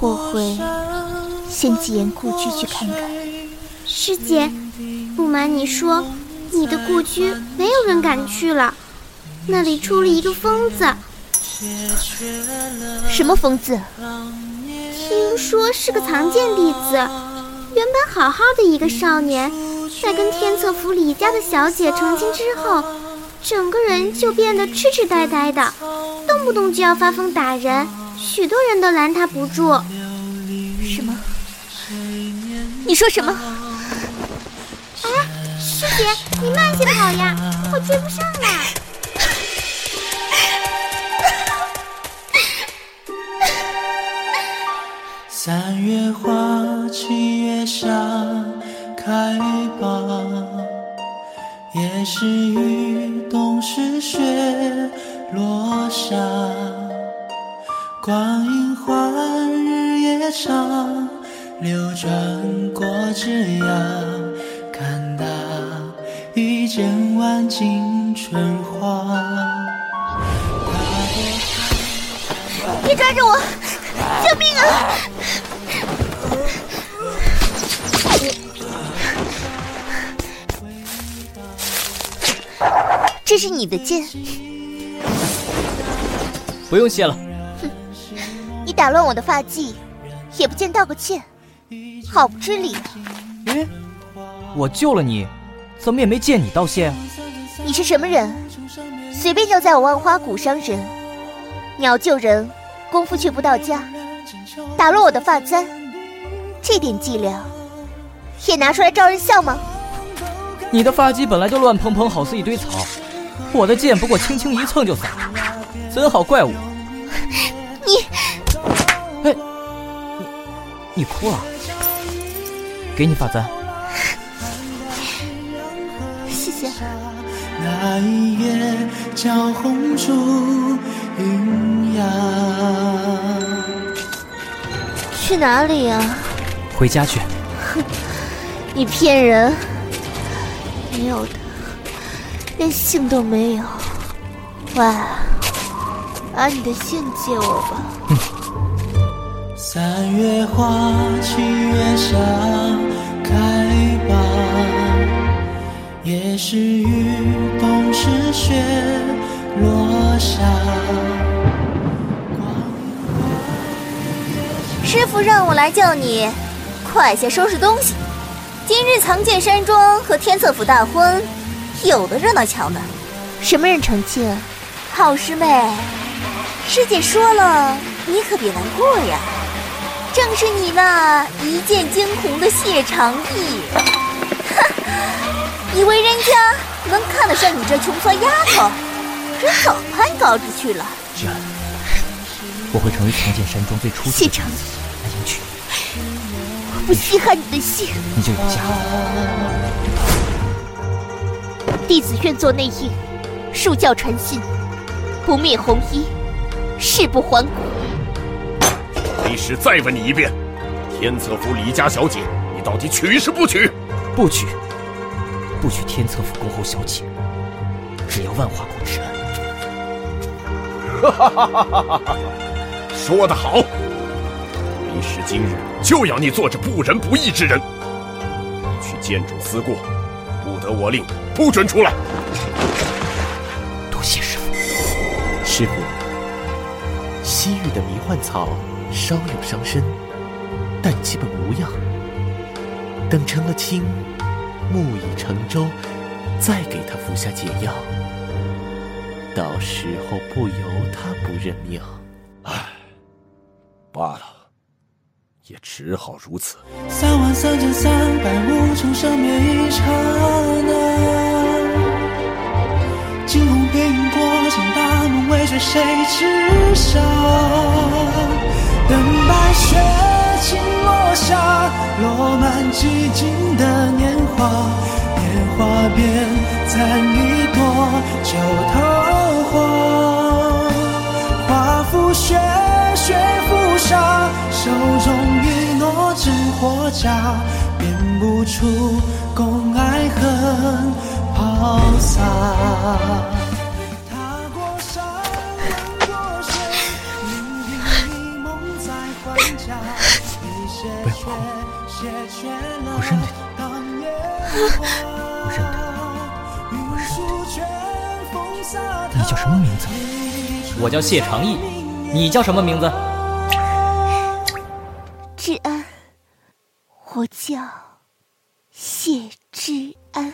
我会先寄言故居去看看。师姐，不瞒你说，你的故居没有人敢去了，那里出了一个疯子。什么疯子？听说是个藏剑弟子，原本好好的一个少年，在跟天策府李家的小姐成亲之后，整个人就变得痴痴呆呆的，动不动就要发疯打人，许多人都拦他不住。什么？你说什么？哎，师姐，你慢些跑呀，我追不上了。三月花，七月下，开吧。夜是雨，冬是雪，落下。光阴换日夜长，流转过枝桠，看那一剪万径春花。别抓着我！救命啊！这是你的剑，不用谢了。哼，你打乱我的发髻，也不见道个歉，好不知礼啊！咦，我救了你，怎么也没见你道谢？你是什么人？随便就在我万花谷伤人，你要救人，功夫却不到家，打乱我的发簪，这点伎俩也拿出来招人笑吗？你的发髻本来就乱蓬蓬，好似一堆草。我的剑不过轻轻一蹭就散，怎好怪我？你你哭了？给你发簪，谢谢。那一夜叫红烛云扬。去哪里呀？回家去。哼，你骗人！没有的。连信都没有，喂，把你的信借我吧。嗯。三月花，七月下，开吧。夜是雨，冬是雪，落下。师傅让我来叫你，快些收拾东西。今日藏剑山庄和天策府大婚。有的热闹瞧呢，什么人成亲？好师妹，师姐说了，你可别难过呀。正是你那一见惊鸿的谢长义。哼，以为人家能看得上你这穷酸丫头？真早攀高枝去了。是，我会成为长剑山庄最出色的谢长义，来迎娶。我不稀罕你的信，你就有家。弟子愿做内应，树教传信，不灭红衣，誓不还骨。为师再问你一遍，天策府李家小姐，你到底娶是不娶？不娶，不娶天策府恭候小姐，只要万花谷之恩。哈哈哈哈哈哈！说得好，为师今日就要你做这不仁不义之人，你去见主思过，不得我令。不准出来！多谢师傅。师傅，西域的迷幻草稍有伤身，但基本无恙。等成了亲，木已成舟，再给他服下解药。到时候不由他不认命。唉，罢了，也只好如此。三万三千三百五重生灭一刹那。惊鸿片影过，尽大梦未觉谁知晓？等白雪轻落下，落满寂静的年华，年华变残一朵旧桃花。花复雪，雪覆沙，手中一诺真或假，辨不出共爱恨。抛洒。我认得你，我认得你，我认得你。你叫什么名字？我叫谢长义，你叫什么名字？志安，我叫谢志安。